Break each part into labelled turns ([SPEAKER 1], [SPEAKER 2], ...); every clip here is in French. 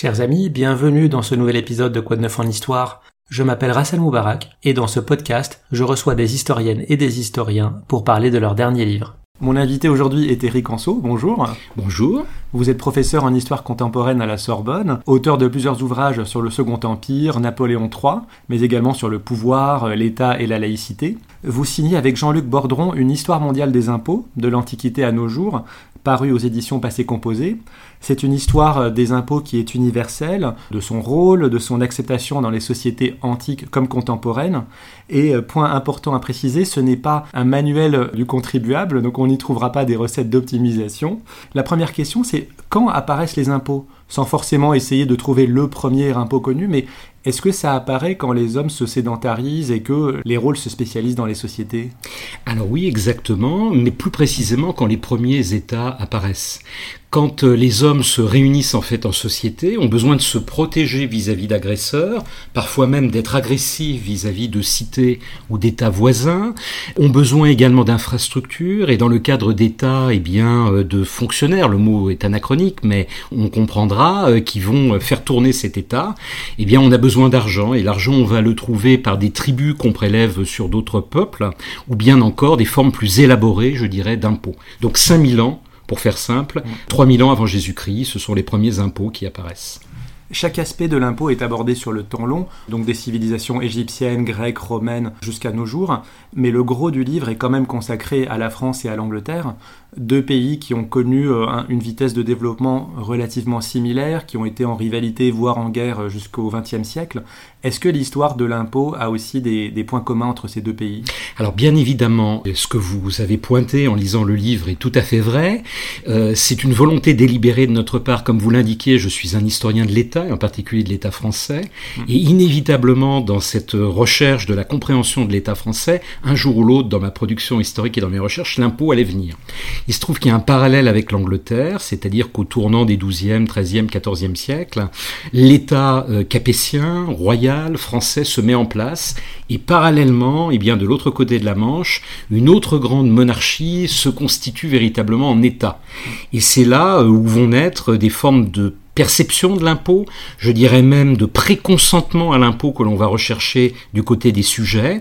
[SPEAKER 1] Chers amis, bienvenue dans ce nouvel épisode de Quoi de neuf en histoire. Je m'appelle Rassel Moubarak et dans ce podcast, je reçois des historiennes et des historiens pour parler de leur dernier livre. Mon invité aujourd'hui est Éric Anso. Bonjour.
[SPEAKER 2] Bonjour.
[SPEAKER 1] Vous êtes professeur en histoire contemporaine à la Sorbonne, auteur de plusieurs ouvrages sur le Second Empire, Napoléon III, mais également sur le pouvoir, l'État et la laïcité. Vous signez avec Jean-Luc Bordron une histoire mondiale des impôts, de l'Antiquité à nos jours, paru aux éditions Passé Composé. C'est une histoire euh, des impôts qui est universelle, de son rôle, de son acceptation dans les sociétés antiques comme contemporaines. Et euh, point important à préciser, ce n'est pas un manuel du contribuable, donc on n'y trouvera pas des recettes d'optimisation. La première question, c'est quand apparaissent les impôts? Sans forcément essayer de trouver le premier impôt connu, mais est-ce que ça apparaît quand les hommes se sédentarisent et que les rôles se spécialisent dans les sociétés?
[SPEAKER 2] Alors oui, exactement, mais plus précisément quand les premiers États apparaissent quand euh, les hommes se réunissent en fait en société, ont besoin de se protéger vis-à-vis d'agresseurs, parfois même d'être agressifs vis-à-vis de cités ou d'États voisins, ont besoin également d'infrastructures et dans le cadre d'États, eh bien, euh, de fonctionnaires. Le mot est anachronique, mais on comprendra euh, qui vont faire tourner cet État. Eh bien, on a besoin d'argent et l'argent, on va le trouver par des tribus qu'on prélève sur d'autres peuples, ou bien encore des formes plus élaborées, je dirais, d'impôts. Donc 5000 ans pour faire simple, 3000 ans avant Jésus-Christ, ce sont les premiers impôts qui apparaissent.
[SPEAKER 1] Chaque aspect de l'impôt est abordé sur le temps long, donc des civilisations égyptiennes, grecques, romaines jusqu'à nos jours, mais le gros du livre est quand même consacré à la France et à l'Angleterre, deux pays qui ont connu euh, une vitesse de développement relativement similaire, qui ont été en rivalité, voire en guerre jusqu'au XXe siècle. Est-ce que l'histoire de l'impôt a aussi des, points communs entre ces deux pays?
[SPEAKER 2] Alors bien évidemment, ce que vous avez pointé en lisant le livre est tout à fait vrai. Euh, c'est une volonté délibérée de notre part, comme vous l'indiquez, je suis un historien de l'État, et en particulier de l'État français, mmh. et inévitablement dans cette recherche de la compréhension de l'État français, un jour ou l'autre dans ma production historique et dans mes recherches, l'impôt allait venir. Il se trouve qu'il y a un parallèle avec l'Angleterre, c'est-à-dire qu'au tournant des 12e, 13e, 14e siècles, l'État euh, capétien, royal, français se met en place et parallèlement, et eh bien de l'autre côté de la Manche, une autre grande monarchie se constitue véritablement en État. Et c'est là euh, où vont naître des formes de perception de l'impôt, je dirais même de préconsentement à l'impôt que l'on va rechercher du côté des sujets.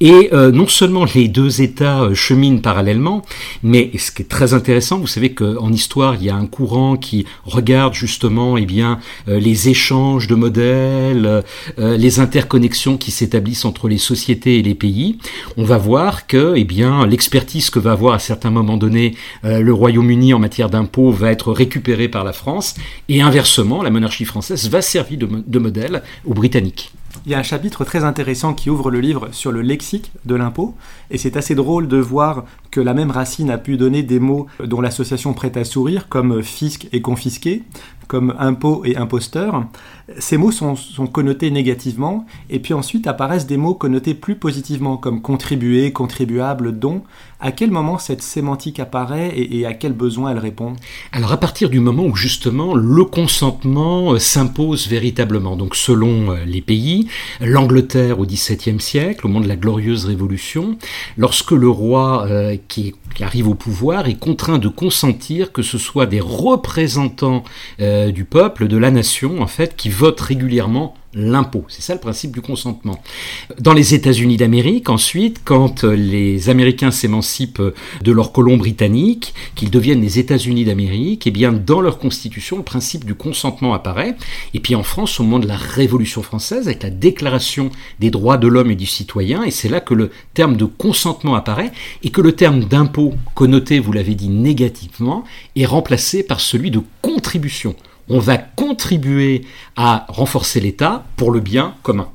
[SPEAKER 2] Et euh, non seulement les deux États euh, cheminent parallèlement, mais ce qui est très intéressant, vous savez qu'en histoire, il y a un courant qui regarde justement eh bien, euh, les échanges de modèles, les interconnexions qui s'établissent entre les sociétés et les pays. On va voir que eh bien, l'expertise que va avoir à certains moments donnés le Royaume-Uni en matière d'impôt va être récupérée par la France et inversement inversement, la monarchie française va servir de, modèle aux Britanniques.
[SPEAKER 1] Il y a un chapitre très intéressant qui ouvre le livre sur le lexique de l'impôt, et c'est assez drôle de voir que la même racine a pu donner des mots dont l'association prête à sourire, comme fisc et confisqué, comme impôt et imposteur. Ces mots sont, connotés négativement, et puis ensuite apparaissent des mots connotés plus positivement, comme contribuer, contribuable, don. À quel moment cette sémantique apparaît et, à quel besoin elle répond?
[SPEAKER 2] Alors à partir du moment où justement le consentement euh, s'impose véritablement, donc selon euh, les pays, l'Angleterre au XVIIe siècle, au moment de la glorieuse révolution, lorsque le roi euh, qui, arrive au pouvoir est contraint de consentir que ce soit des représentants du peuple, de la nation en fait, qui votent régulièrement l'impôt. C'est ça le principe du consentement. Dans les États-Unis d'Amérique, ensuite, quand les Américains s'émancipent de leurs colons britanniques, qu'ils deviennent les États-Unis d'Amérique, eh bien, dans leur constitution, le principe du consentement apparaît. Et puis en France, au moment de la Révolution française, avec la Déclaration des droits de l'homme et du citoyen, et c'est là que le terme de consentement apparaît, et que le terme d'impôt, connoté, vous l'avez dit, négativement, est remplacé par celui de contribution on va contribuer à renforcer l'État pour le bien commun.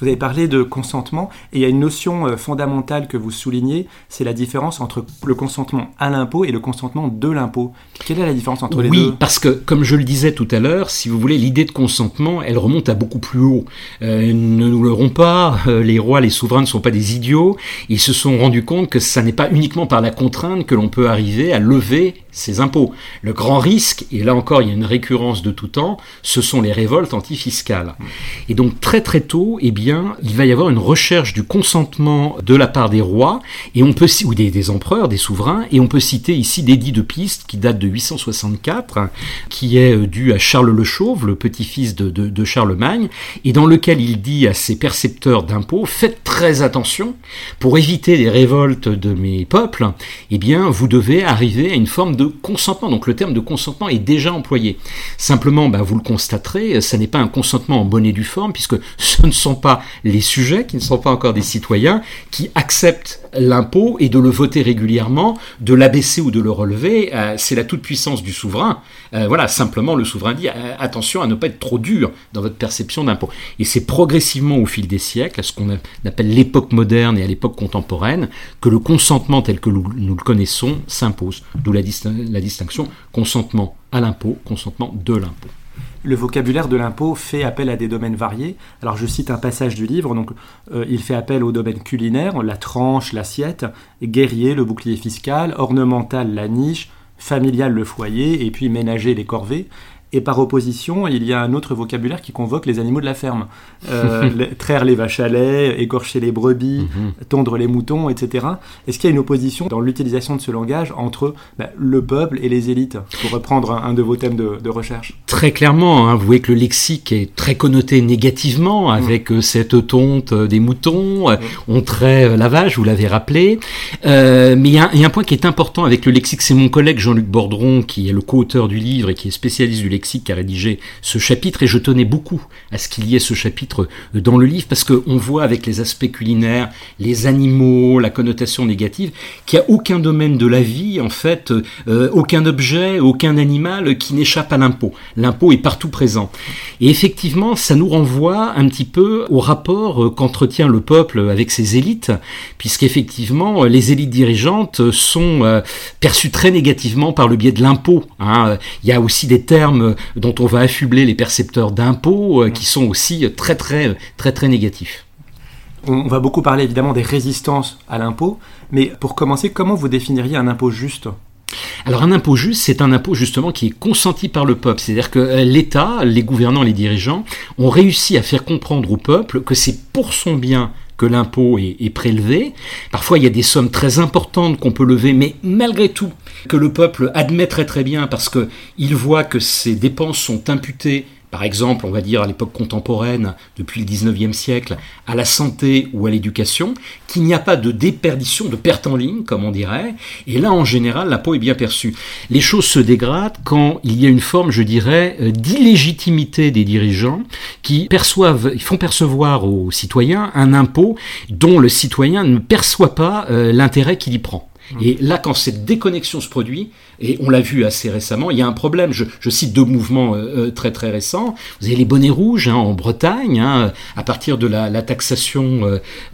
[SPEAKER 1] Vous avez parlé de consentement et il y a une notion euh, fondamentale que vous soulignez, c'est la différence entre le consentement à l'impôt et le consentement de l'impôt. Quelle est la différence entre les
[SPEAKER 2] deux?
[SPEAKER 1] Oui,
[SPEAKER 2] parce que comme je le disais tout à l'heure, si vous voulez, l'idée de consentement, elle remonte à beaucoup plus haut. Euh, ne nous leurrons pas, euh, les rois, les souverains ne sont pas des idiots. Ils se sont rendus compte que ça n'est pas uniquement par la contrainte que l'on peut arriver à lever ces impôts. Le grand risque, et là encore il y a une récurrence de tout temps, ce sont les révoltes antifiscales. Et donc très très tôt, eh bien, il va y avoir une recherche du consentement de la part des rois, et on peut ou des, empereurs, des souverains, et on peut citer ici d'édit de Piste qui date de 864, qui est euh, dû à Charles le Chauve, le petit-fils de, de, de Charlemagne, et dans lequel il dit à ses percepteurs d'impôts faites très attention pour éviter les révoltes de mes peuples, eh bien, vous devez arriver à une forme de consentement. Donc le terme de consentement est déjà employé. Simplement, bah, vous le constaterez, ce n'est pas un consentement en bonne et due forme, puisque ce ne sont pas les sujets, qui ne sont pas encore des citoyens, qui acceptent l'impôt et de le voter régulièrement, de l'abaisser ou de le relever. Euh, c'est la toute-puissance du souverain. Euh, voilà, simplement le souverain dit euh, attention à ne pas être trop dur dans votre perception d'impôt. Et c'est progressivement au fil des siècles, à ce qu'on appelle l'époque moderne et à l'époque contemporaine, que le consentement tel que nous, le connaissons s'impose. D'où la, la distinction consentement à l'impôt, consentement de l'impôt.
[SPEAKER 1] Le vocabulaire de l'impôt fait appel à des domaines variés. Alors je cite un passage du livre, donc euh, il fait appel au domaine culinaire, la tranche, l'assiette, guerrier, le bouclier fiscal, ornemental, la niche, familial, le foyer, et puis ménager, les corvées. Et par opposition, il y a un autre vocabulaire qui convoque les animaux de la ferme. Euh, traire les vaches à lait, écorcher les brebis, mhm. tondre les moutons, etc. Est-ce qu'il y a une opposition dans l'utilisation de ce langage entre bah, le peuple et les élites, pour reprendre un, de vos thèmes de, recherche?
[SPEAKER 2] Très clairement, hein, vous voyez que le lexique est très connoté négativement mm. avec euh, cette tonte euh, des moutons, mm. on traite la vache, vous l'avez rappelé. mais il y, a un point qui est important avec le lexique, c'est mon collègue Jean-Luc Bordron, qui est le co-auteur du livre et qui est spécialiste du lexique qui a rédigé ce chapitre et je tenais beaucoup à ce qu'il y ait ce chapitre dans le livre parce qu'on voit avec les aspects culinaires, les animaux, la connotation négative, qu'il n'y a aucun domaine de la vie, en fait, euh, aucun objet, aucun animal qui n'échappe à l'impôt. L'impôt est partout présent. Et effectivement, ça nous renvoie un petit peu au rapport euh, qu'entretient le peuple avec ses élites, puisqu'effectivement, les élites dirigeantes sont euh, perçues très négativement par le biais de l'impôt. Hein. Il y a aussi des termes dont on va affubler les percepteurs d'impôts euh, qui sont aussi très très très très négatifs.
[SPEAKER 1] On va beaucoup parler évidemment des résistances à l'impôt, mais pour commencer, comment vous définiriez un impôt juste?
[SPEAKER 2] Alors un impôt juste, c'est un impôt justement qui est consenti par le peuple. C'est-à-dire que euh, l'État, les gouvernants, les dirigeants ont réussi à faire comprendre au peuple que c'est pour son bien que l'impôt est, prélevé. Parfois, il y a des sommes très importantes qu'on peut lever, mais malgré tout, que le peuple admet très très bien parce qu'il voit que ces dépenses sont imputées par exemple, on va dire à l'époque contemporaine, depuis le 19e siècle, à la santé ou à l'éducation, qu'il n'y a pas de déperdition, de perte en ligne, comme on dirait, et là, en général, l'impôt est bien perçu. Les choses se dégradent quand il y a une forme, je dirais, euh, d'illégitimité des dirigeants qui perçoivent, font percevoir aux citoyens un impôt dont le citoyen ne perçoit pas euh, l'intérêt qu'il y prend. Et là, quand cette déconnexion se produit, et on l'a vu assez récemment, il y a un problème. Je, cite deux mouvements euh, euh, très très récents. Vous avez les bonnets rouges hein, en Bretagne, hein, à partir de la, taxation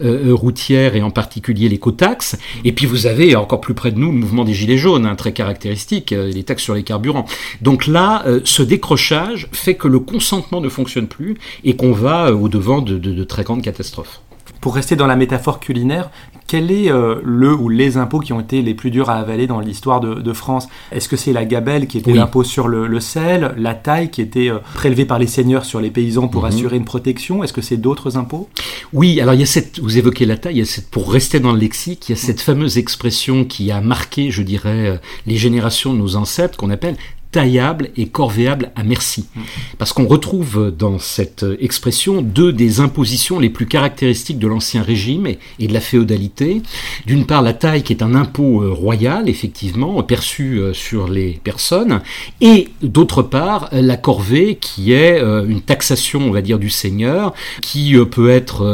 [SPEAKER 2] euh, routière et en particulier l'écotaxe. Et puis vous avez encore plus près de nous le mouvement des gilets jaunes, hein, très caractéristique, les taxes sur les carburants. Donc là, ce décrochage fait que le consentement ne fonctionne plus et qu'on va au devant de, de très grandes catastrophes.
[SPEAKER 1] Pour rester dans la métaphore culinaire, quel est euh, le ou les impôts qui ont été les plus durs à avaler dans l'histoire de, France? Est-ce que c'est la gabelle qui était l'impôt sur le, sel, la taille qui était euh, prélevée par les seigneurs sur les paysans pour mhm. assurer une protection? Est-ce que c'est d'autres impôts?
[SPEAKER 2] Oui, alors il y a cette, vous évoquez la taille, il y a cette, pour rester dans le lexique, il y a cette fameuse expression qui a marqué, je dirais, euh, les générations de nos ancêtres qu'on appelle taillable et corvéable à merci. Parce qu'on retrouve dans cette expression deux des impositions les plus caractéristiques de l'ancien régime et, de la féodalité. D'une part, la taille qui est un impôt euh, royal, effectivement, perçu euh, sur les personnes, et d'autre part, la corvée qui est euh, une taxation, on va dire, du seigneur, qui peut être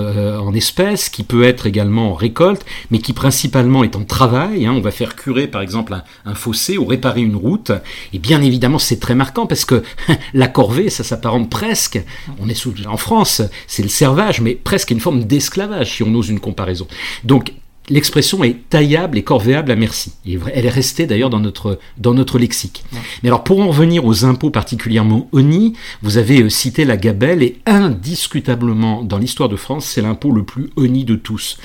[SPEAKER 2] en espèces, qui peut être également en récolte, mais qui principalement est en travail. Hein. On va faire curer, par exemple, un fossé ou réparer une route, et bien évidemment, évidemment, c'est très marquant parce que la corvée, ça s'apparente presque, on est en France, c'est le servage, mais presque une forme d'esclavage, si on ose une comparaison. Donc, l'expression est taillable et corvéable à merci. elle est restée d'ailleurs dans notre, dans notre lexique. Mais alors pour en revenir aux impôts particulièrement ONI, vous avez euh, cité la gabelle et indiscutablement dans l'histoire de France, c'est l'impôt le plus ONI de tous.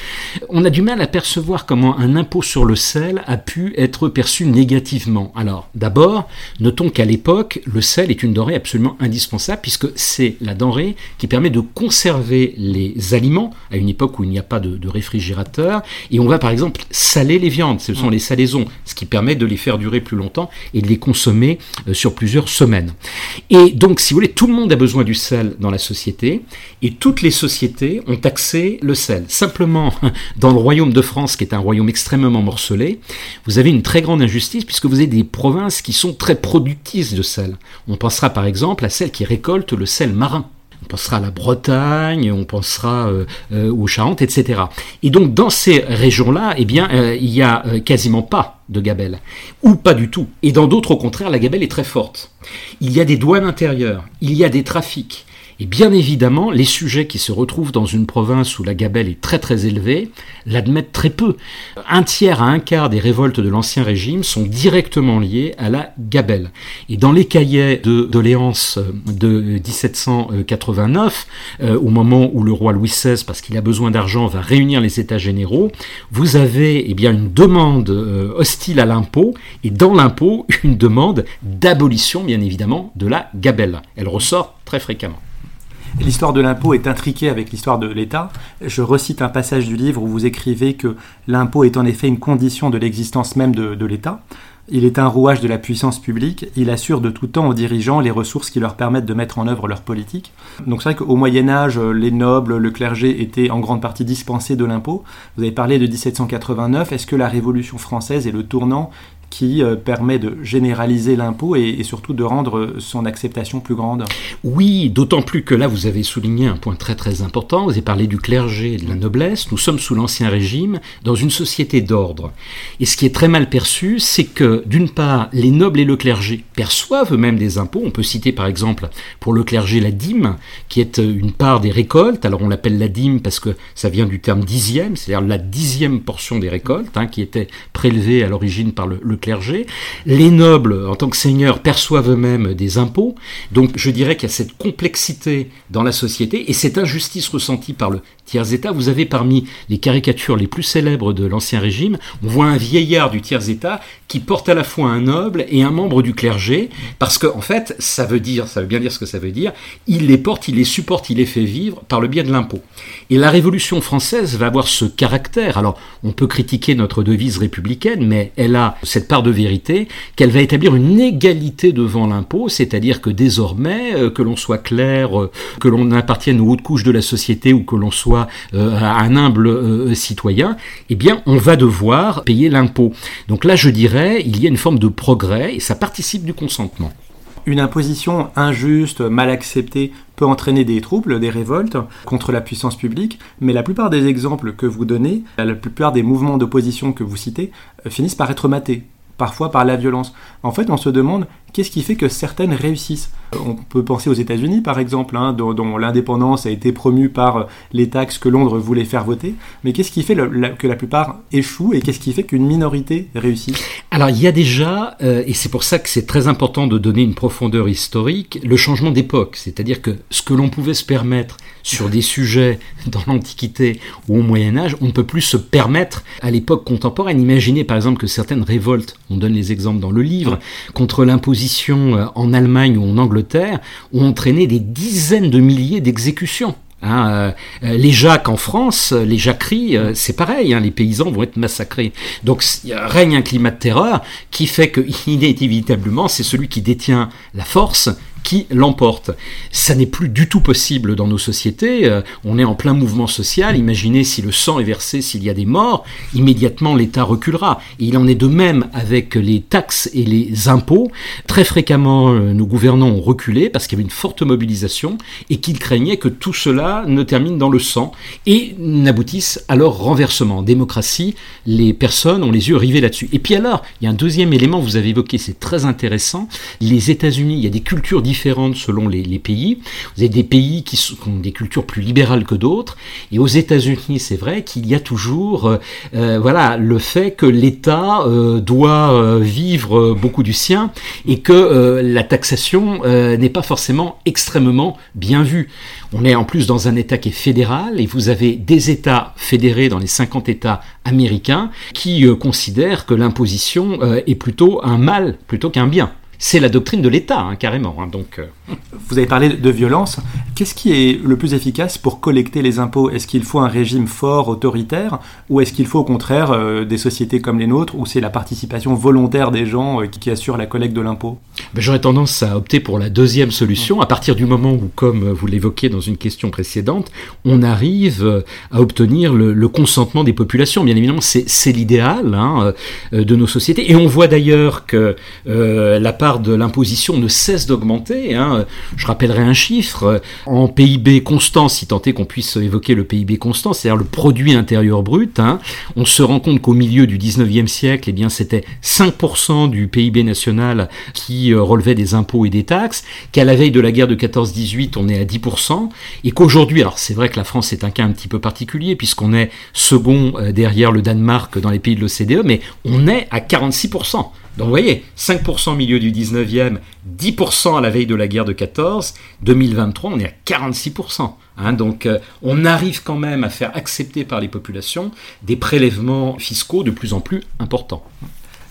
[SPEAKER 2] On a du mal à percevoir comment un impôt sur le sel a pu être perçu négativement. Alors d'abord, notons qu'à l'époque, le sel est une denrée absolument indispensable puisque c'est la denrée qui permet de conserver les aliments à une époque où il n'y a pas de, de réfrigérateur et on va par exemple saler les viandes, ce sont mm. les salaisons, ce qui permet de les faire durer plus longtemps et de les consommer euh, sur plusieurs semaines. Et donc, si vous voulez, tout le monde a besoin du sel dans la société, et toutes les sociétés ont accès le sel. Simplement, dans le royaume de France, qui est un royaume extrêmement morcelé, vous avez une très grande injustice puisque vous avez des provinces qui sont très productrices de sel. On pensera par exemple à celles qui récoltent le sel marin on pensera à la Bretagne, on pensera euh, euh, aux Charentes, etc. Et donc dans ces régions-là, eh bien, euh, il n'y a quasiment pas de gabelle, ou pas du tout. Et dans d'autres, au contraire, la gabelle est très forte. Il y a des douanes intérieures, il y a des trafics, et bien évidemment, les sujets qui se retrouvent dans une province où la gabelle est très très élevée l'admettent très peu. Un tiers à un quart des révoltes de l'Ancien Régime sont directement liées à la gabelle. Et dans les cahiers de doléances de 1789, euh, au moment où le roi Louis XVI, parce qu'il a besoin d'argent, va réunir les États généraux, vous avez eh bien, une demande euh, hostile à l'impôt, et dans l'impôt, une demande d'abolition, bien évidemment, de la gabelle. Elle ressort très fréquemment.
[SPEAKER 1] L'histoire de l'impôt est intriquée avec l'histoire de l'État. Je recite un passage du livre où vous écrivez que l'impôt est en effet une condition de l'existence même de, l'État. Il est un rouage de la puissance publique, il assure de tout temps aux dirigeants les ressources qui leur permettent de mettre en œuvre leur politique. Donc c'est vrai qu'au Moyen Âge, les nobles, le clergé étaient en grande partie dispensés de l'impôt. Vous avez parlé de 1789, est-ce que la Révolution française est le tournant qui euh, permet de généraliser l'impôt et, surtout de rendre son acceptation plus grande.
[SPEAKER 2] Oui, d'autant plus que là, vous avez souligné un point très très important, vous avez parlé du clergé et de la noblesse, nous sommes sous l'Ancien Régime, dans une société d'ordre. Et ce qui est très mal perçu, c'est que d'une part, les nobles et le clergé perçoivent eux-mêmes des impôts, on peut citer par exemple pour le clergé la dîme, qui est une part des récoltes, alors on l'appelle la dîme parce que ça vient du terme dixième, c'est-à-dire la dixième portion des récoltes, hein, qui était prélevée à l'origine par le, le clergé. Les nobles, en tant que seigneurs, perçoivent eux-mêmes des impôts. Donc je dirais qu'il y a cette complexité dans la société et cette injustice ressentie par le tiers-état. Vous avez parmi les caricatures les plus célèbres de l'Ancien Régime, on voit un vieillard du tiers-état qui porte à la fois un noble et un membre du clergé, parce que en fait, ça veut dire, ça veut bien dire ce que ça veut dire, il les porte, il les supporte, il les fait vivre par le biais de l'impôt. Et la Révolution française va avoir ce caractère. Alors, on peut critiquer notre devise républicaine, mais elle a cette part de vérité qu'elle va établir une égalité devant l'impôt, c'est-à-dire que désormais, euh, que l'on soit clair, euh, que l'on appartienne aux hautes couches de la société ou que l'on soit euh, un humble citoyen, eh bien, on va devoir payer l'impôt. Donc là, je dirais, il y a une forme de progrès et ça participe du consentement.
[SPEAKER 1] Une imposition injuste, mal acceptée, peut entraîner des troubles, des révoltes contre la puissance publique, mais la plupart des exemples que vous donnez, la plupart des mouvements d'opposition que vous citez, finissent par être matés, parfois par la violence. En fait, on se demande qu'est-ce qui fait que certaines réussissent? On peut penser aux États-Unis, par exemple, hein, dont, l'indépendance a été promue par euh, les taxes que Londres voulait faire voter. Mais qu'est-ce qui fait que la plupart échouent et qu'est-ce qui fait qu'une minorité réussit?
[SPEAKER 2] Alors, il y a déjà, euh, et c'est pour ça que c'est très important de donner une profondeur historique, le changement d'époque. C'est-à-dire que ce que l'on pouvait se permettre sur des sujets dans l'Antiquité ou au Moyen Âge, on ne peut plus se permettre à l'époque contemporaine. Imaginez par exemple que certaines révoltes, on donne les exemples dans le livre, contre l'imposition euh, en Allemagne ou en Angleterre ont entraîné des dizaines de milliers d'exécutions. Hein, euh, euh, les Jacques en France, les jacqueries, c'est pareil, hein, les paysans vont être massacrés. Donc règne un climat de terreur qui fait que inévitablement c'est celui qui détient la force qui l'emporte. Ça n'est plus du tout possible dans nos sociétés. Euh, on est en plein mouvement social. Imaginez si le sang est versé, s'il y a des morts, immédiatement l'État reculera. Et il en est de même avec les taxes et les impôts. Très fréquemment, euh, nos gouvernants ont reculé parce qu'il y avait une forte mobilisation et qu'ils craignaient que tout cela ne termine dans le sang et n'aboutisse à leur renversement. En démocratie, les personnes ont les yeux rivés là-dessus. Et puis alors, il y a un deuxième élément, vous avez évoqué, c'est très intéressant. Les États-Unis, il y a des cultures différentes différentes selon les, pays. Vous avez des pays qui, ont des cultures plus libérales que d'autres. Et aux États-Unis, c'est vrai qu'il y a toujours, euh, euh, voilà, le fait que l'État euh, doit vivre beaucoup du sien et que la taxation n'est pas forcément extrêmement bien vue. On est en plus dans un État qui est fédéral et vous avez des États fédérés dans les 50 États américains qui considèrent que l'imposition est plutôt un mal plutôt qu'un bien c'est la doctrine de l'État, hein, carrément. Hein, donc, euh.
[SPEAKER 1] Vous avez parlé de violence. Qu'est-ce qui est le plus efficace pour collecter les impôts? Est-ce qu'il faut un régime fort, autoritaire, ou est-ce qu'il faut au contraire euh, des sociétés comme les nôtres, où c'est la participation volontaire des gens euh, qui, assure la collecte de l'impôt?
[SPEAKER 2] Ben, J'aurais tendance à opter pour la deuxième solution, à partir du moment où, comme vous l'évoquiez dans une question précédente, on arrive à obtenir le, consentement des populations. Bien évidemment, c'est l'idéal hein, de nos sociétés. Et on voit d'ailleurs que la part de l'imposition ne cesse d'augmenter. Hein. Je rappellerai un chiffre. En PIB constant, si tant est qu'on puisse évoquer le PIB constant, c'est-à-dire le produit intérieur brut, hein, on se rend compte qu'au milieu du 19e siècle, eh c'était 5% du PIB national qui euh, relevait des impôts et des taxes, qu'à la veille de la guerre de 14-18, on est à 10%, et qu'aujourd'hui, alors c'est vrai que la France est un cas un petit peu particulier, puisqu'on est second euh, derrière le Danemark dans les pays de l'OCDE, mais on est à 46%. Donc vous voyez, 5% au milieu du 19e, 10% à la veille de la guerre de 14, 2023 on est à 46%. Hein, donc euh, on arrive quand même à faire accepter par les populations des prélèvements fiscaux de plus en plus importants.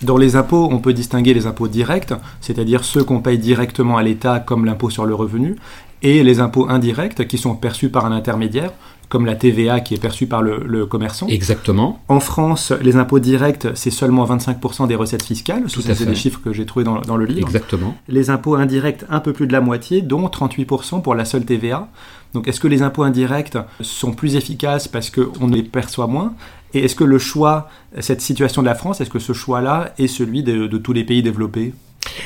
[SPEAKER 1] Dans les impôts, on peut distinguer les impôts directs, c'est-à-dire ceux qu'on paye directement à l'État comme l'impôt sur le revenu, et les impôts indirects qui sont perçus par un intermédiaire, comme la TVA qui est perçue par le, commerçant.
[SPEAKER 2] Exactement.
[SPEAKER 1] En France, les impôts directs, c'est seulement 25% des recettes fiscales. Tout ça, c'est des chiffres que j'ai trouvés dans, le livre.
[SPEAKER 2] Exactement.
[SPEAKER 1] Les impôts indirects, un peu plus de la moitié, dont 38% pour la seule TVA. Donc est-ce que les impôts indirects sont plus efficaces parce qu'on les perçoit moins? Et est-ce que le choix, cette situation de la France, est-ce que ce choix-là est celui de tous les pays développés?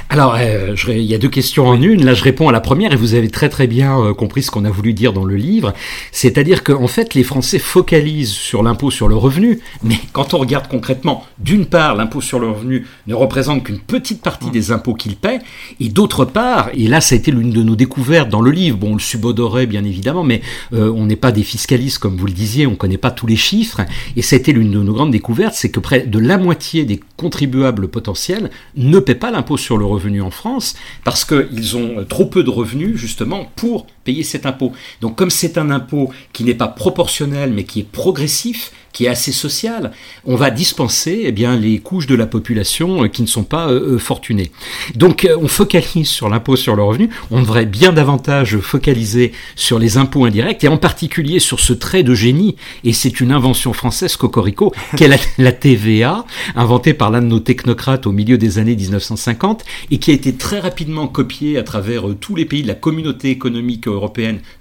[SPEAKER 2] Alors, euh, il y a deux questions en une. Là, je réponds à la première et vous avez très très bien euh, compris ce qu'on a voulu dire dans le livre. C'est-à-dire qu'en fait, les Français focalisent sur l'impôt sur le revenu, mais quand on regarde concrètement, d'une part, l'impôt sur le revenu ne représente qu'une petite partie des impôts qu'ils paient, et d'autre part, et là, ça a été l'une de nos découvertes dans le livre. Bon, on le subodorait bien évidemment, mais euh, on n'est pas des fiscalistes comme vous le disiez, on connaît pas tous les chiffres, et ça a été l'une de nos grandes découvertes, c'est que près de la moitié des contribuables potentiels ne paient pas l'impôt sur le revenu en France parce qu'ils ont trop peu de revenus justement pour payer cet impôt. Donc comme c'est un impôt qui n'est pas proportionnel mais qui est progressif, qui est assez social, on va dispenser eh bien, les couches de la population euh, qui ne sont pas euh, euh, fortunées. Donc on focalise sur l'impôt sur le revenu, on devrait bien davantage focaliser sur les impôts indirects et en particulier sur ce trait de génie, et c'est une invention française cocorico, qu'est la, la TVA, inventée par l'un de nos technocrates au milieu des années 1950 et qui a été très rapidement copiée à travers tous les pays de la communauté économique européenne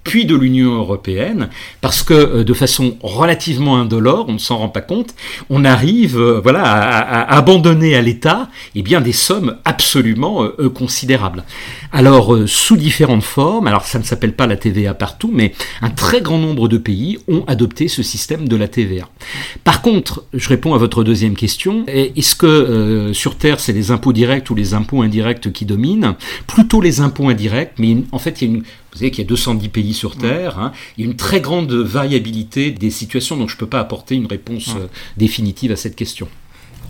[SPEAKER 2] puis de l'Union européenne, parce que de façon relativement indolore, on ne s'en rend pas compte, on arrive euh, voilà, à, abandonner à l'État eh bien, des sommes absolument euh, euh, considérables. Alors, sous différentes formes, alors ça ne s'appelle pas la TVA partout, mais un très grand nombre de pays ont adopté ce système de la TVA. Par contre, je réponds à votre deuxième question, est-ce que sur Terre, c'est les impôts directs ou les impôts indirects qui dominent? Plutôt les impôts indirects, mais en fait, il y a une vous savez qu'il y a 210 pays sur Terre, hein. il y a une très grande variabilité des situations, donc je ne peux pas apporter une réponse euh, définitive à cette question.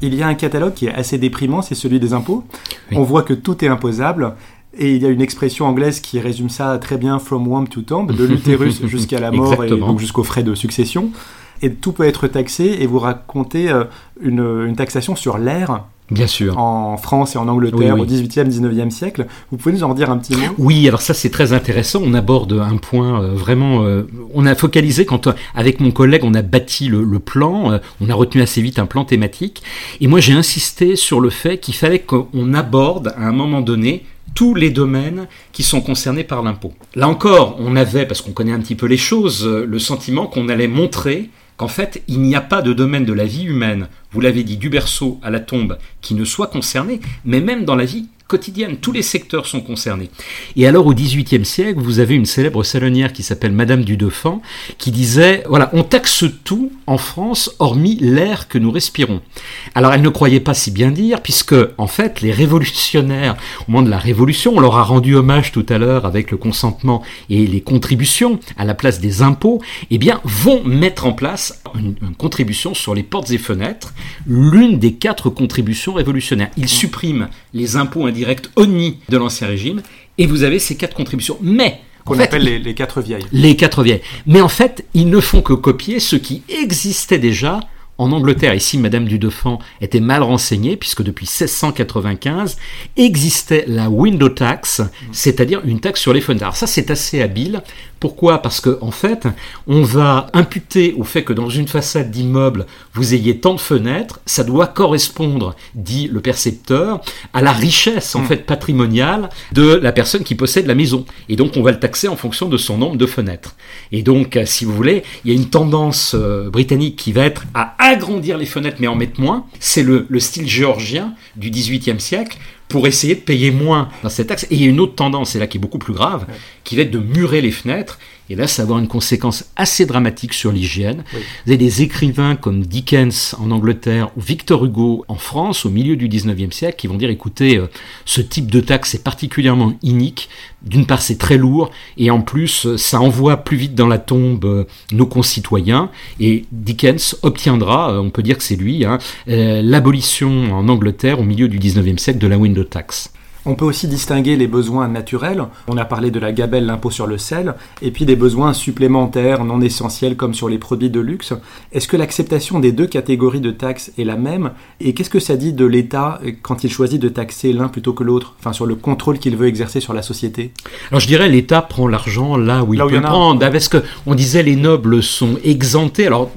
[SPEAKER 1] Il y a un catalogue qui est assez déprimant, c'est celui des impôts. On voit que tout est imposable. Et il y a une expression anglaise qui résume ça très bien, from womb to tomb, de l'utérus jusqu'à la mort et donc jusqu'aux frais de succession. Et tout peut être taxé, et vous racontez euh, une, une taxation sur l'air
[SPEAKER 2] Bien sûr.
[SPEAKER 1] En France et en Angleterre au 18e, 19e siècle. Vous pouvez nous en dire un petit mot?
[SPEAKER 2] Oui, alors ça c'est très intéressant. On aborde un point euh, vraiment. Euh, on a focalisé quand, euh, avec mon collègue, on a bâti le, le plan. on a retenu assez vite un plan thématique. Et moi j'ai insisté sur le fait qu'il fallait qu'on aborde à un moment donné tous les domaines qui sont concernés par l'impôt. Là encore, on avait, parce qu'on connaît un petit peu les choses, le sentiment qu'on allait montrer qu'en fait, il n'y a pas de domaine de la vie humaine, vous l'avez dit, du berceau à la tombe, qui ne soit concerné, mais même dans la vie quotidienne. Tous les secteurs sont concernés. Et alors, au XVIIIe siècle, vous avez une célèbre salonnière qui s'appelle Madame du Dauphin, qui disait, voilà, on taxe tout en France, hormis l'air que nous respirons. Alors, elle ne croyait pas si bien dire, puisque, en fait, les révolutionnaires, au moment de la Révolution, on leur a rendu hommage tout à l'heure avec le consentement et les contributions à la place des impôts, eh bien, vont mettre en place une, contribution sur les portes et fenêtres, l'une des quatre contributions révolutionnaires. Ils suppriment les impôts indirects ONI de l'Ancien Régime, et vous avez ces quatre contributions. Mais
[SPEAKER 1] qu'on appelle les, les, quatre vieilles.
[SPEAKER 2] Les quatre vieilles. Mais en fait, ils ne font que copier ce qui existait déjà en Angleterre, ici Madame du Dauphin était mal renseignée puisque depuis 1695 existait la window tax, c'est-à-dire une taxe sur les fenêtres. Alors ça c'est assez habile. Pourquoi? Parce que en fait, on va imputer au fait que dans une façade d'immeuble, vous ayez tant de fenêtres, ça doit correspondre, dit le percepteur, à la richesse en fait patrimoniale de la personne qui possède la maison. Et donc on va le taxer en fonction de son nombre de fenêtres. Et donc, si vous voulez, il y a une tendance euh, britannique qui va être à agrandir les fenêtres mais en mettre moins. C'est le, le style géorgien du XVIIIe siècle pour essayer de payer moins dans cette taxe. Et il y a une autre tendance, et là qui est beaucoup plus grave, qui va être de murer les fenêtres. Et là, ça va avoir une conséquence assez dramatique sur l'hygiène. Oui. Vous avez des écrivains comme Dickens en Angleterre ou Victor Hugo en France au milieu du 19e siècle qui vont dire, écoutez, euh, ce type de taxe est particulièrement inique. D'une part, c'est très lourd et en plus, ça envoie plus vite dans la tombe euh, nos concitoyens. Et Dickens obtiendra, euh, on peut dire que c'est lui, hein, euh, l'abolition en Angleterre au milieu du 19e siècle de la window tax.
[SPEAKER 1] On peut aussi distinguer les besoins naturels, on a parlé de la gabelle, l'impôt sur le sel, et puis des besoins supplémentaires, non essentiels, comme sur les produits de luxe. Est-ce que l'acceptation des deux catégories de taxes est la même? Et qu'est-ce que ça dit de l'État quand il choisit de taxer l'un plutôt que l'autre, enfin sur le contrôle qu'il veut exercer sur la société.
[SPEAKER 2] Alors je dirais l'État prend l'argent là où il là où peut il prendre, parce qu'on disait les nobles sont exemptés. Alors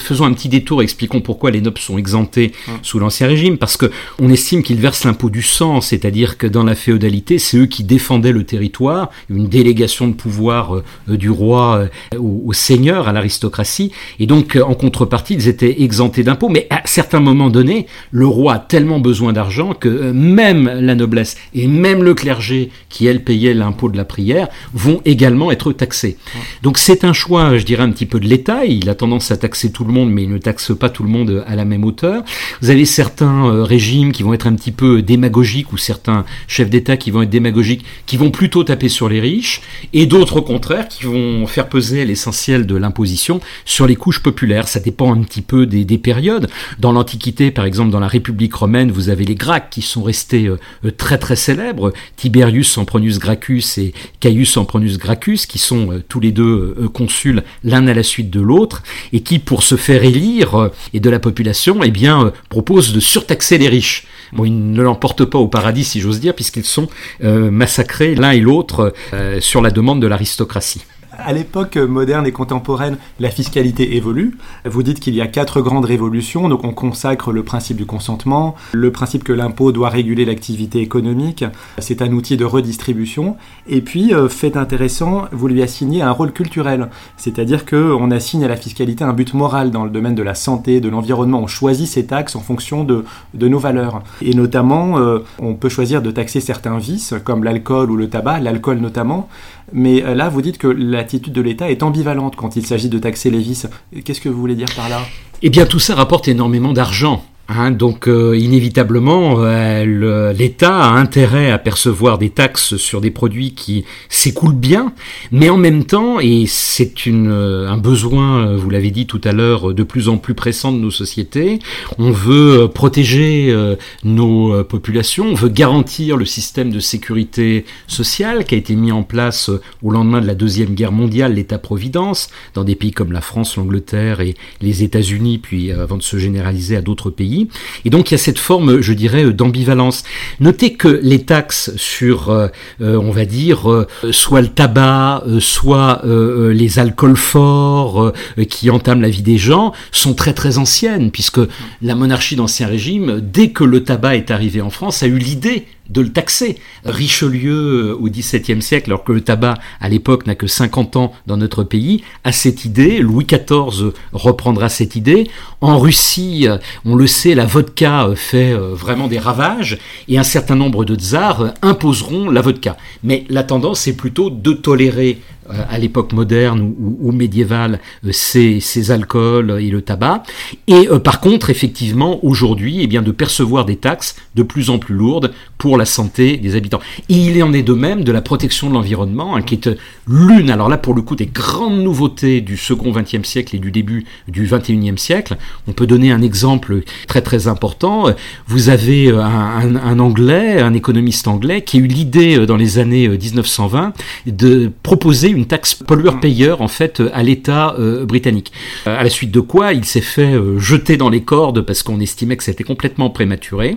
[SPEAKER 2] faisons un petit détour, expliquons pourquoi les nobles sont exemptés hum. sous l'Ancien Régime, parce qu'on estime qu'ils versent l'impôt du sang, c'est-à-dire que dans la féodalité, c'est eux qui défendaient le territoire, une délégation de pouvoir euh, du roi euh, au, au, seigneur, à l'aristocratie, et donc euh, en contrepartie, ils étaient exemptés d'impôts, mais à certains moments donnés, le roi a tellement besoin d'argent que même la noblesse et même le clergé, qui elle payait l'impôt de la prière, vont également être taxés. Donc c'est un choix, je dirais, un petit peu de l'État, il a tendance à taxer tout le monde, mais il ne taxe pas tout le monde à la même hauteur. Vous avez certains régimes qui vont être un petit peu démagogiques, ou certains chefs d'État qui vont être démagogiques, qui vont plutôt taper sur les riches, et d'autres au contraire qui vont faire peser l'essentiel de l'imposition sur les couches populaires. Ça dépend un petit peu des, des périodes. Dans l'Antiquité, par exemple, dans la République romaine, vous avez les Gracques qui sont restés euh, très très célèbres, Tiberius Sempronius Gracchus et Caius Sempronius Gracchus, qui sont euh, tous les deux euh, consuls l'un à la suite de l'autre, et qui, pour se faire élire euh, et de la population, eh bien, euh, proposent de surtaxer les riches. Bon, ils ne l'emportent pas au paradis, si j'ose dire, puisqu'ils sont euh, massacrés l'un et l'autre euh, sur la demande de l'aristocratie.
[SPEAKER 1] À l'époque moderne et contemporaine, la fiscalité évolue. Vous dites qu'il y a quatre grandes révolutions, donc on consacre le principe du consentement, le principe que l'impôt doit réguler l'activité économique, c'est un outil de redistribution, et puis, euh, fait intéressant, vous lui assignez un rôle culturel, c'est-à-dire qu'on assigne à la fiscalité un but moral dans le domaine de la santé, de l'environnement, on choisit ses taxes en fonction de, nos valeurs. Et notamment, euh, on peut choisir de taxer certains vices, comme l'alcool ou le tabac, l'alcool notamment, mais euh, là, vous dites que l'attitude de l'État est ambivalente quand il s'agit de taxer les vices. Qu'est-ce que vous voulez dire par là?
[SPEAKER 2] Eh bien, tout ça rapporte énormément d'argent. Hein, donc euh, inévitablement, euh, l'État a intérêt à percevoir des taxes sur des produits qui s'écoulent bien, mais en même temps, et c'est un besoin, vous l'avez dit tout à l'heure, de plus en plus pressant de nos sociétés, on veut protéger euh, nos populations, on veut garantir le système de sécurité sociale qui a été mis en place au lendemain de la Deuxième Guerre mondiale, l'État-providence, dans des pays comme la France, l'Angleterre et les États-Unis, puis avant de se généraliser à d'autres pays. Et donc il y a cette forme, je dirais, d'ambivalence. Notez que les taxes sur, euh, on va dire, euh, soit le tabac, euh, soit les alcools forts qui entament la vie des gens, sont très très anciennes, puisque la monarchie d'Ancien Régime, dès que le tabac est arrivé en France, a eu l'idée de le taxer. Richelieu, au XVIIe siècle, alors que le tabac à l'époque n'a que 50 ans dans notre pays, a cette idée, Louis XIV reprendra cette idée. En Russie, on le sait, la vodka fait vraiment des ravages, et un certain nombre de tsars imposeront la vodka. Mais la tendance est plutôt de tolérer euh, à l'époque moderne ou, médiévale euh, ces, ces, alcools et le tabac. Et euh, par contre, effectivement, aujourd'hui, eh bien, de percevoir des taxes de plus en plus lourdes pour la santé des habitants. Et il en est de même de la protection de l'environnement, hein, qui est l'une, alors là pour le coup, des grandes nouveautés du second XXe siècle et du début du XXIe siècle. On peut donner un exemple très très important. Vous avez un, un, un Anglais, un économiste anglais, qui a eu l'idée dans les années 1920 de proposer une taxe pollueur-payeur en fait à l'État euh, britannique. Euh, à la suite de quoi, il s'est fait euh, jeter dans les cordes parce qu'on estimait que c'était complètement prématuré.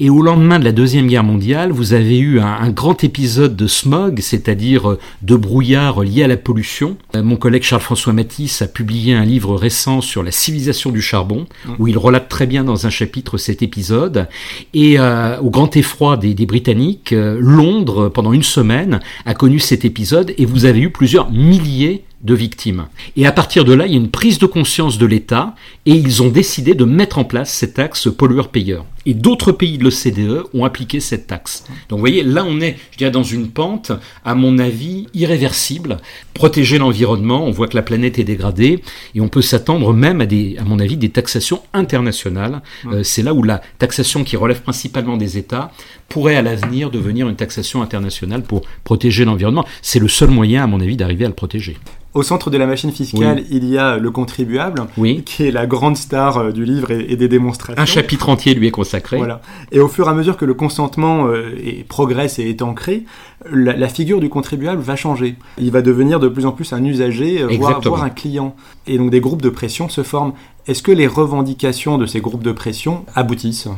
[SPEAKER 2] Et au lendemain de la deuxième guerre mondiale, vous avez eu un, grand épisode de smog, c'est-à-dire de brouillard lié à la pollution. Mon collègue Charles-François Matisse a publié un livre récent sur la civilisation du charbon, où il relate très bien dans un chapitre cet épisode. Et au grand effroi des, des Britanniques, Londres, pendant une semaine, a connu cet épisode et vous avez eu plusieurs milliers de victimes. Et à partir de là, il y a une prise de conscience de l'État et ils ont décidé de mettre en place cette taxe pollueur-payeur. Et d'autres pays de l'OCDE ont appliqué cette taxe. Donc vous voyez, là on est, je dirais, dans une pente, à mon avis, irréversible. Protéger l'environnement, on voit que la planète est dégradée et on peut s'attendre même à des, à mon avis, des taxations internationales. Euh, c'est là où la taxation qui relève principalement des États pourrait à l'avenir devenir une taxation internationale pour protéger l'environnement. C'est le seul moyen, à mon avis, d'arriver à le protéger.
[SPEAKER 1] Au centre de la machine fiscale, il y a le contribuable, qui est la grande star euh, du livre et, des démonstrations.
[SPEAKER 2] Un chapitre entier lui est consacré.
[SPEAKER 1] Voilà. Et au fur et à mesure que le consentement euh, progresse et est ancré, la, figure du contribuable va changer. Il va devenir de plus en plus un usager, euh, voire, voire, un client. Et donc des groupes de pression se forment. Est-ce que les revendications de ces groupes de pression aboutissent?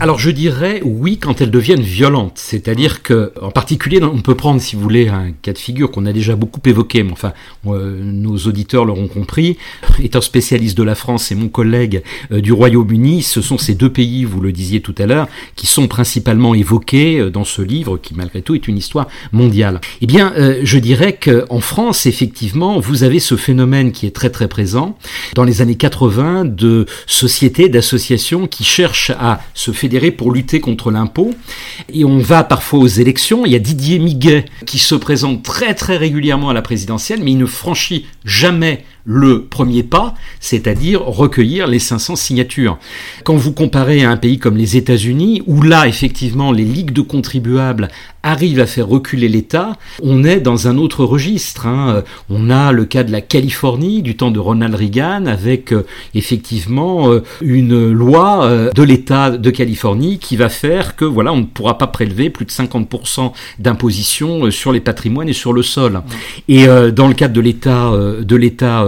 [SPEAKER 2] Alors je dirais oui quand elles deviennent violentes, c'est-à-dire que en particulier on peut prendre si vous voulez un cas de figure qu'on a déjà beaucoup évoqué, mais enfin euh, nos auditeurs l'auront compris. Étant spécialiste de la France et mon collègue euh, du Royaume-Uni, ce sont ces deux pays, vous le disiez tout à l'heure, qui sont principalement évoqués euh, dans ce livre qui malgré tout est une histoire mondiale. Eh bien, je dirais qu'en France effectivement vous avez ce phénomène qui est très très présent dans les années 80 de sociétés, d'associations qui cherchent à se fédérer pour lutter contre l'impôt. Et on va parfois aux élections. Il y a Didier Miguet qui se présente très très régulièrement à la présidentielle, mais il ne franchit jamais le premier pas, c'est-à-dire recueillir les 500 signatures. Quand vous comparez à un pays comme les États-Unis, où là, effectivement, les ligues de contribuables arrivent à faire reculer l'État, on est dans un autre registre. Hein. On a le cas de la Californie du temps de Ronald Reagan, avec euh, effectivement euh, une loi euh, de l'État de Californie qui va faire que voilà, on ne pourra pas prélever plus de 50% d'imposition sur les patrimoines et sur le sol. Et dans le cadre de l'État de l'État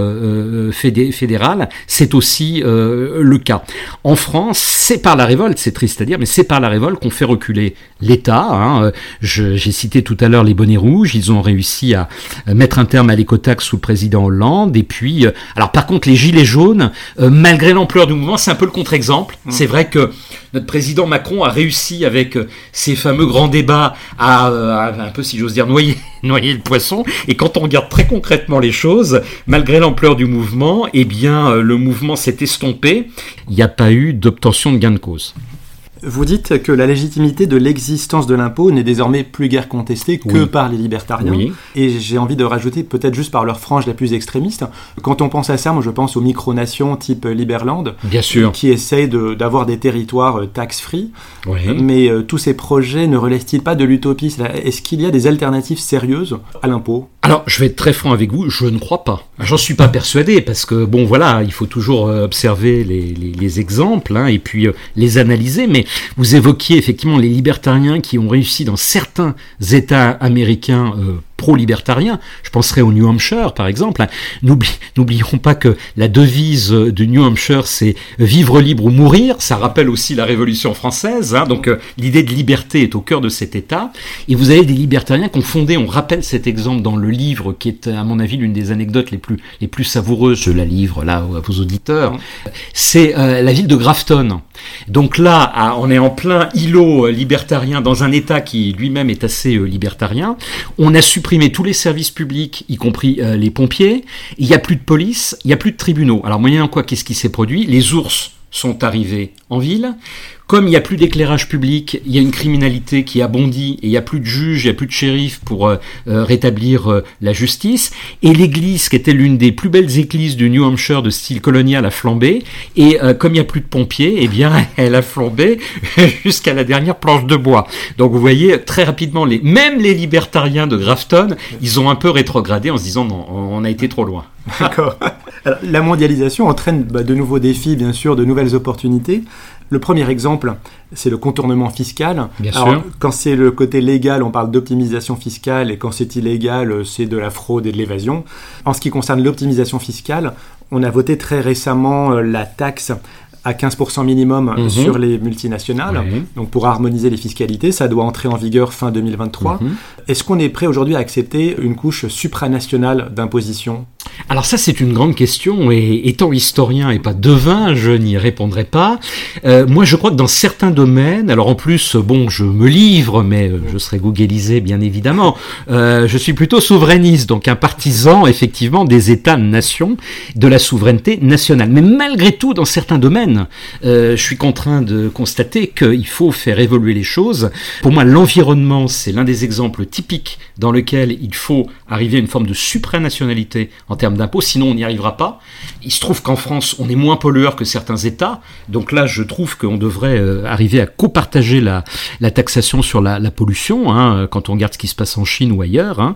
[SPEAKER 2] fédéral, c'est aussi le cas. En France, c'est par la révolte, c'est triste à dire, mais c'est par la révolte qu'on fait reculer l'État. Hein. J'ai cité tout à l'heure les bonnets rouges, ils ont réussi à mettre un terme à l'écotaxe sous le président Hollande. Et puis, euh, alors par contre, les gilets jaunes, malgré l'ampleur du mouvement, c'est un peu le contre-exemple. Mmh. C'est vrai que notre président Macron a réussi avec ses fameux grands débats à, un peu, si j'ose dire, noyer, noyer le poisson. Et quand on regarde très concrètement les choses, malgré l'ampleur du mouvement, eh bien, euh, le mouvement s'est estompé. Il n'y a pas eu d'obtention de gain de cause.
[SPEAKER 1] Vous dites que la légitimité de l'existence de l'impôt n'est désormais plus guère contestée que par les libertariens. Et j'ai envie de rajouter, peut-être juste par leur frange la plus extrémiste, quand on pense à ça, moi je pense aux micronations type Liberland,
[SPEAKER 2] Bien sûr.
[SPEAKER 1] qui essayent d'avoir des territoires euh, tax-free. Mais euh, tous ces projets ne relèvent-ils pas de l'utopie? Est-ce qu'il y a des alternatives sérieuses à l'impôt?
[SPEAKER 2] Alors, je vais être très franc avec vous, je ne crois pas. J'en suis pas persuadé, parce que, bon, voilà, il faut toujours euh, observer les, les, exemples, hein, et puis les analyser, mais vous évoquiez effectivement les libertariens qui ont réussi dans certains États américains euh, pro-libertariens. Je penserai au New Hampshire, par exemple. N'oublions pas que la devise de New Hampshire, c'est vivre libre ou mourir. Ça rappelle aussi la Révolution française. Hein. Donc euh, l'idée de liberté est au cœur de cet État. Et vous avez des libertariens qui ont fondé, on rappelle cet exemple dans le livre, qui est à mon avis l'une des anecdotes les plus, les plus savoureuses, je la livre là à vos auditeurs, c'est euh, la ville de Grafton. Donc là, on est en plein îlot euh, libertarien dans un État qui lui-même est assez libertarien. On a supprimé tous les services publics, y compris les pompiers. Il n'y a plus de police, il n'y a plus de tribunaux. Alors moyennant quoi, qu'est-ce qui s'est produit? Les ours sont arrivés en ville. Comme il n'y a plus d'éclairage public, il y a une criminalité qui a bondi et il n'y a plus de juges, il n'y a plus de shérifs pour euh, euh, rétablir euh, la justice. Et l'église, qui était l'une des plus belles églises du New Hampshire de style colonial, a flambé. Et comme il n'y a plus de pompiers, eh bien, elle a flambé jusqu'à la dernière planche de bois. Donc vous voyez, très rapidement, les, même les libertariens de Grafton, ils ont un peu rétrogradé en se disant non, on a été trop loin.
[SPEAKER 1] D'accord. La mondialisation entraîne bah, de nouveaux défis, bien sûr, de nouvelles opportunités. Le premier exemple, c'est le contournement fiscal.
[SPEAKER 2] Bien sûr.
[SPEAKER 1] Quand c'est le côté légal, on parle d'optimisation fiscale, et quand c'est illégal, c'est de la fraude et de l'évasion. En ce qui concerne l'optimisation fiscale, on a voté très récemment euh, la taxe à 15% minimum mhm. sur les multinationales. Donc pour harmoniser les fiscalités, ça doit entrer en vigueur fin 2023. Mhm. Est-ce qu'on est prêt aujourd'hui à accepter une couche supranationale d'imposition?
[SPEAKER 2] Alors ça c'est une grande question et étant historien et pas devin, je n'y répondrai pas. Euh, moi je crois que dans certains domaines, alors en plus bon je me livre mais euh, je serai googlisé bien évidemment, euh, je suis plutôt souverainiste donc un partisan effectivement des États-nations, de la souveraineté nationale. Mais malgré tout dans certains domaines, je suis contraint de constater qu'il faut faire évoluer les choses. Pour moi l'environnement c'est l'un des exemples typiques dans lequel il faut arriver à une forme de supranationalité en termes d'impôts, sinon on n'y arrivera pas. Il se trouve qu'en France, on est moins pollueur que certains États, donc là, je trouve qu'on devrait euh, arriver à copartager la, la taxation sur la, pollution, hein, quand on regarde ce qui se passe en Chine ou ailleurs. Hein.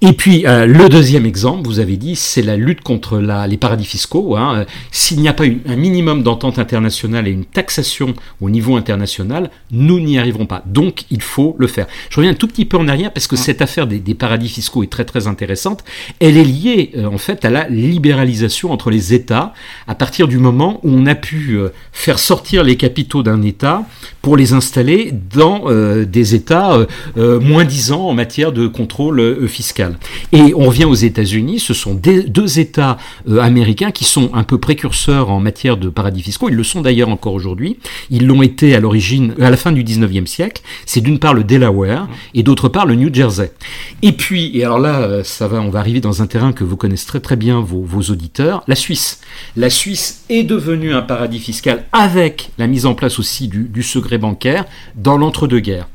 [SPEAKER 2] Et puis, euh, le deuxième exemple, vous avez dit, c'est la lutte contre la, les paradis fiscaux. Hein. S'il n'y a pas un minimum d'entente internationale et une taxation au niveau international, nous n'y arriverons pas. Donc, il faut le faire. Je reviens un tout petit peu en arrière parce que cette affaire des, des paradis fiscaux est très très intéressante. Elle est liée euh, en fait à la libéralisation entre les États à partir du moment où on a pu euh, faire sortir les capitaux d'un État pour les installer dans euh, des États euh, moins disants en matière de contrôle fiscal. Et on revient aux États-Unis, ce sont deux États américains qui sont un peu précurseurs en matière de paradis fiscaux. Ils le sont d'ailleurs encore aujourd'hui. Ils l'ont été à l'origine, à la fin du 19e siècle. C'est d'une part le Delaware et d'autre part le New Jersey. Et puis, et alors là, ça va, on va arriver dans un terrain que vous connaissez très très bien vos, auditeurs, la Suisse. La Suisse est devenue un paradis fiscal avec la mise en place aussi du, secret bancaire dans l'entre-deux-guerres.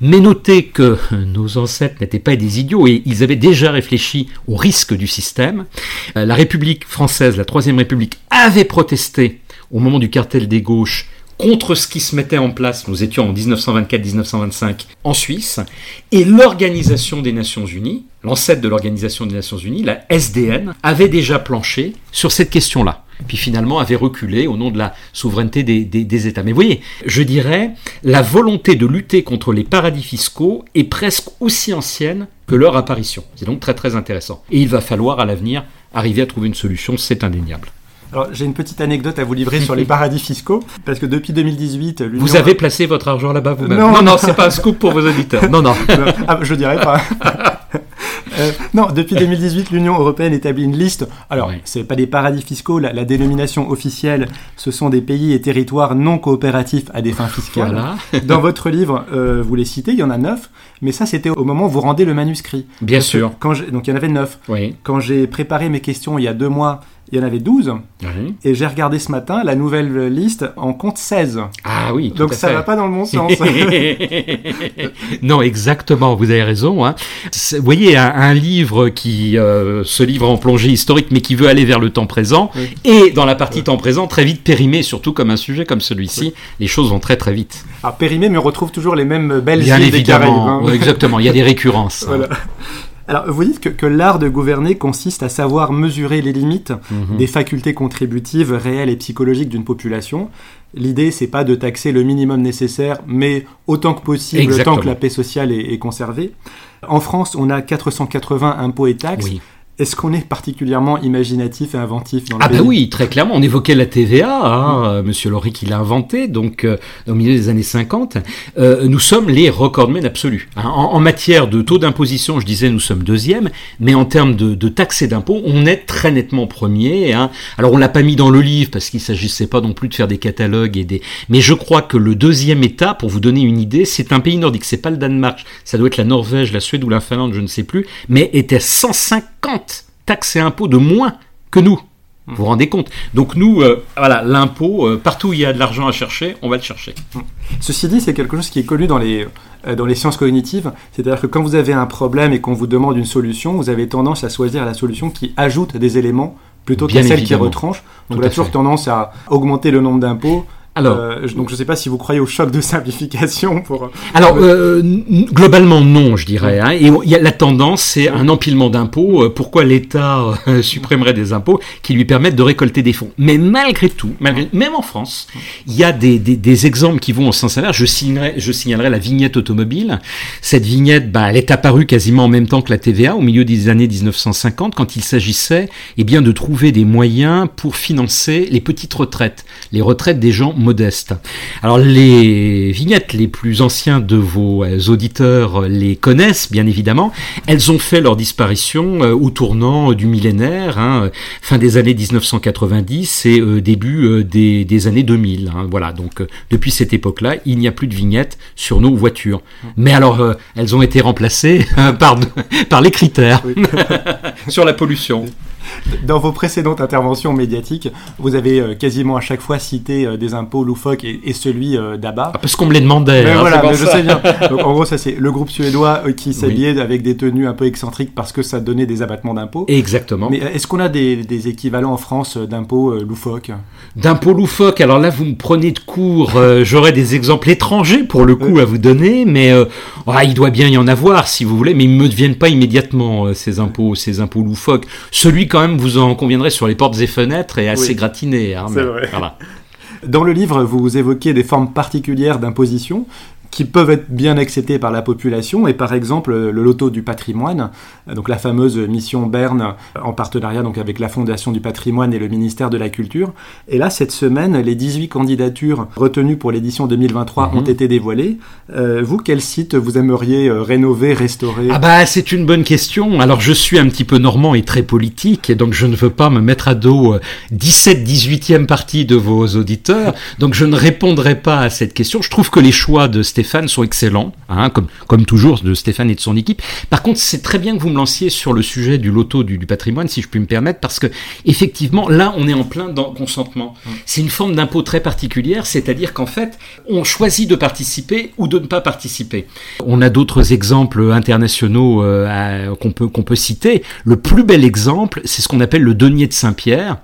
[SPEAKER 2] Mais notez que nos ancêtres n'étaient pas des idiots et ils avaient déjà réfléchi aux risques du système. Euh, la République française, la Troisième République, avait protesté au moment du cartel des gauches contre ce qui se mettait en place, nous étions en 1924-1925 en Suisse, et l'Organisation des Nations Unies, l'ancêtre de l'Organisation des Nations Unies, la SDN, avait déjà planché sur cette question-là. Puis finalement avait reculé au nom de la souveraineté des, des, États. Mais vous voyez, je dirais, la volonté de lutter contre les paradis fiscaux est presque aussi ancienne que leur apparition. C'est donc très très intéressant. Et il va falloir à l'avenir arriver à trouver une solution, c'est indéniable.
[SPEAKER 1] Alors, j'ai une petite anecdote à vous livrer sur les paradis fiscaux, parce que depuis 2018,
[SPEAKER 2] Vous avez placé votre argent là-bas vous-même Non, non, non c'est pas un scoop pour vos auditeurs. Non, non.
[SPEAKER 1] Ah, je dirais pas. Euh, non, depuis 2018, l'Union européenne établit une liste. Alors, ce c'est pas des paradis fiscaux. La, dénomination officielle, ce sont des pays et territoires non coopératifs à des fins fiscales.
[SPEAKER 2] Voilà.
[SPEAKER 1] Dans votre livre, euh, vous les citez, il y en a neuf. Mais ça, c'était au moment où vous rendez le manuscrit.
[SPEAKER 2] Bien sûr.
[SPEAKER 1] Quand donc, il y en avait neuf.
[SPEAKER 2] Oui.
[SPEAKER 1] Quand j'ai préparé mes questions il y a deux mois il y en avait 12. Et j'ai regardé ce matin, la nouvelle liste en compte 16.
[SPEAKER 2] Ah oui,
[SPEAKER 1] Donc ça va pas dans le bon sens.
[SPEAKER 2] non, exactement, vous avez raison. Hein. Vous voyez, un, livre qui euh, se livre en plongée historique, mais qui veut aller vers le temps présent, et dans la partie temps présent, très vite périmé, surtout comme un sujet comme celui-ci, les choses vont très très vite.
[SPEAKER 1] Alors périmé, mais on retrouve toujours les mêmes belles
[SPEAKER 2] Bien évidemment, hein. exactement, il y a des récurrences.
[SPEAKER 1] voilà. Alors, vous dites que, l'art de gouverner consiste à savoir mesurer les limites mhm. des facultés contributives réelles et psychologiques d'une population. L'idée, c'est pas de taxer le minimum nécessaire, mais autant que possible, tant que la paix sociale est, est, conservée. En France, on a 480 impôts et taxes. Oui. Est-ce qu'on est particulièrement imaginatif et inventif dans le
[SPEAKER 2] Ah bah oui, très clairement. On évoquait la TVA, hein, euh, Monsieur Laurie qui l'a inventé, donc euh, au milieu des années 50. Euh, nous sommes les recordmen absolus. Hein. En, matière de taux d'imposition, je disais nous sommes deuxième, mais en termes de, de taxes et d'impôts, on est très nettement premier. Hein. Alors on l'a pas mis dans le livre parce qu'il s'agissait pas non plus de faire des catalogues et des. Mais je crois que le deuxième État, pour vous donner une idée, c'est un pays nordique. C'est pas le Danemark, ça doit être la Norvège, la Suède ou la Finlande, je ne sais plus, mais était 150 taxes et impôts de moins que nous. Vous vous rendez compte? Donc nous, euh, voilà, l'impôt, euh, partout où il y a de l'argent à chercher, on va le chercher.
[SPEAKER 1] Ceci dit, c'est quelque chose qui est connu dans les, euh, dans les sciences cognitives. C'est-à-dire que quand vous avez un problème et qu'on vous demande une solution, vous avez tendance à choisir la solution qui ajoute des éléments plutôt que celle qui retranche. Donc on a toujours tendance à augmenter le nombre d'impôts alors, euh, donc je ne sais pas si vous croyez au choc de simplification pour.
[SPEAKER 2] Alors euh, globalement non, je dirais. Hein. Et il y a la tendance, c'est un empilement d'impôts. Euh, pourquoi l'État supprimerait des impôts qui lui permettent de récolter des fonds? Mais malgré tout, malgré, même en France, il y a des, des, des, exemples qui vont au sens inverse. Je signalerai, je signalerai la vignette automobile. Cette vignette, bah, elle est apparue quasiment en même temps que la TVA, au milieu des années 1950, quand il s'agissait, eh bien, de trouver des moyens pour financer les petites retraites, les retraites des gens modeste. Alors les vignettes les plus anciens de vos euh, auditeurs euh, les connaissent bien évidemment. Elles ont fait leur disparition euh, au tournant du millénaire, hein, fin des années 1990 et début des, années 2000. Hein. voilà, donc depuis cette époque-là, il n'y a plus de vignettes sur nos voitures. Mais alors, elles ont été remplacées par, par les critères sur la pollution.
[SPEAKER 1] Dans vos précédentes interventions médiatiques, vous avez euh, quasiment à chaque fois cité euh, des impôts loufoques et, celui euh, d'Abba.
[SPEAKER 2] Ah, parce qu'on me les demandait.
[SPEAKER 1] Mais hein, voilà, mais je sais bien. en gros, ça c'est le groupe suédois qui s'habillait avec des tenues un peu excentriques parce que ça donnait des abattements d'impôts.
[SPEAKER 2] Exactement.
[SPEAKER 1] Mais est-ce qu'on a des, équivalents en France d'impôts loufoques?
[SPEAKER 2] D'impôts loufoques, alors là vous me prenez de court, j'aurais des exemples étrangers pour le coup à vous donner, mais ah, il doit bien y en avoir si vous voulez, mais ils ne me deviennent pas immédiatement ces impôts, ces impôts loufoques. Celui quand même, vous en conviendrez, sur les portes et fenêtres est assez gratiné. Hein,
[SPEAKER 1] Dans le livre, vous évoquez des formes particulières d'imposition qui peuvent être bien acceptés par la population, et par exemple le loto du patrimoine, donc la fameuse mission Berne en partenariat donc avec la Fondation du patrimoine et le ministère de la Culture. Et là, cette semaine, les 18 candidatures retenues pour l'édition 2023 ont mhm. été dévoilées. Euh, vous, quel site vous aimeriez euh, rénover, restaurer?
[SPEAKER 2] Ah bah c'est une bonne question. Alors je suis un petit peu normand et très politique, et donc je ne veux pas me mettre à dos 17 euh, 18e partie de vos auditeurs, donc je ne répondrai pas à cette question. Je trouve que les choix de Stéphane Stéphane sont excellents, hein, comme, comme toujours de Stéphane et de son équipe. Par contre, c'est très bien que vous me lanciez sur le sujet du loto du, patrimoine, si je puis me permettre, parce que effectivement, là, on est en plein dans consentement. Mmh. C'est une forme d'impôt très particulière, c'est-à-dire qu'en fait, on choisit de participer ou de ne pas participer. On a d'autres exemples internationaux euh, qu'on peut qu'on peut citer. Le plus bel exemple, c'est ce qu'on appelle le denier de Saint-Pierre,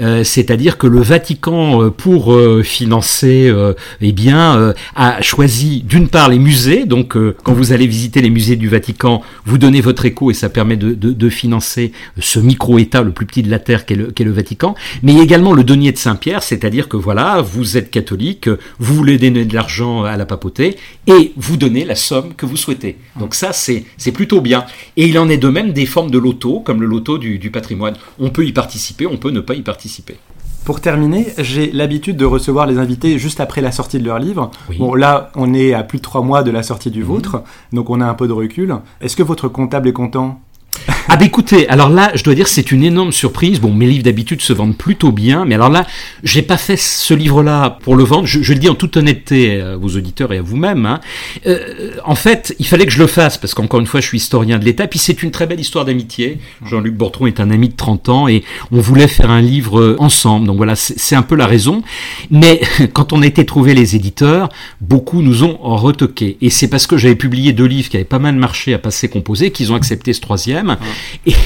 [SPEAKER 2] euh, c'est-à-dire que le Vatican, euh, pour financer, eh bien, a choisi d'une part les musées, donc euh, quand vous allez visiter les musées du Vatican, vous donnez votre écho et ça permet de, financer ce micro-État le plus petit de la Terre qu'est le, le, Vatican, mais également le denier de Saint-Pierre, c'est-à-dire que voilà, vous êtes catholique, vous voulez donner de l'argent à la papauté et vous donnez la somme que vous souhaitez. Donc ça, c'est plutôt bien. Et il en est de même des formes de loto, comme le loto du patrimoine. On peut y participer, on peut ne pas y participer.
[SPEAKER 1] Pour terminer, j'ai l'habitude de recevoir les invités juste après la sortie de leur livre. Bon, là, on est à plus de trois mois de la sortie du mhm. vôtre, donc on a un peu de recul. Est-ce que votre comptable est content?
[SPEAKER 2] ah bah écoutez, alors là, je dois dire c'est une énorme surprise. Bon, mes livres d'habitude se vendent plutôt bien, mais alors là, j'ai pas fait ce livre-là pour le vendre. Je, le dis en toute honnêteté à vos auditeurs et à vous-même. Hein. Euh, en fait, il fallait que je le fasse parce qu'encore une fois, je suis historien de l'État. Puis c'est une très belle histoire d'amitié. Jean-Luc Bortron est un ami de 30 ans et on voulait faire un livre ensemble. Donc voilà, c'est un peu la raison. Mais quand on a été trouver les éditeurs, beaucoup nous ont retoqué. Et c'est parce que j'avais publié deux livres qui avaient pas mal marché à passer composé qu'ils ont accepté ce troisième.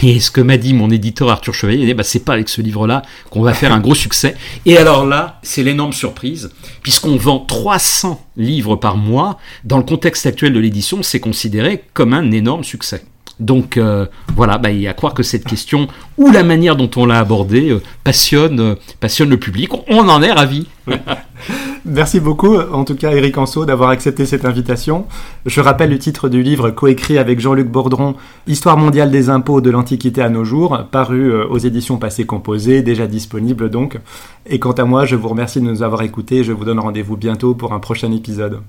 [SPEAKER 2] Et ce que m'a dit mon éditeur Arthur Chevalier, bah, c'est pas avec ce livre-là qu'on va faire un gros succès. Et alors là, c'est l'énorme surprise, puisqu'on vend 300 livres par mois. Dans le contexte actuel de l'édition, c'est considéré comme un énorme succès. Donc euh, voilà, bah, a à croire que cette question ou la manière dont on l'a abordée euh, passionne, euh, passionne le public. On en est ravi.
[SPEAKER 1] Merci beaucoup, en tout cas, Eric Anso, d'avoir accepté cette invitation. Je rappelle le titre du livre coécrit avec Jean-Luc Bordron, Histoire mondiale des impôts de l'Antiquité à nos jours, paru aux éditions Passé Composé, déjà disponible donc. Et quant à moi, je vous remercie de nous avoir écoutés. Je vous donne rendez-vous bientôt pour un prochain épisode.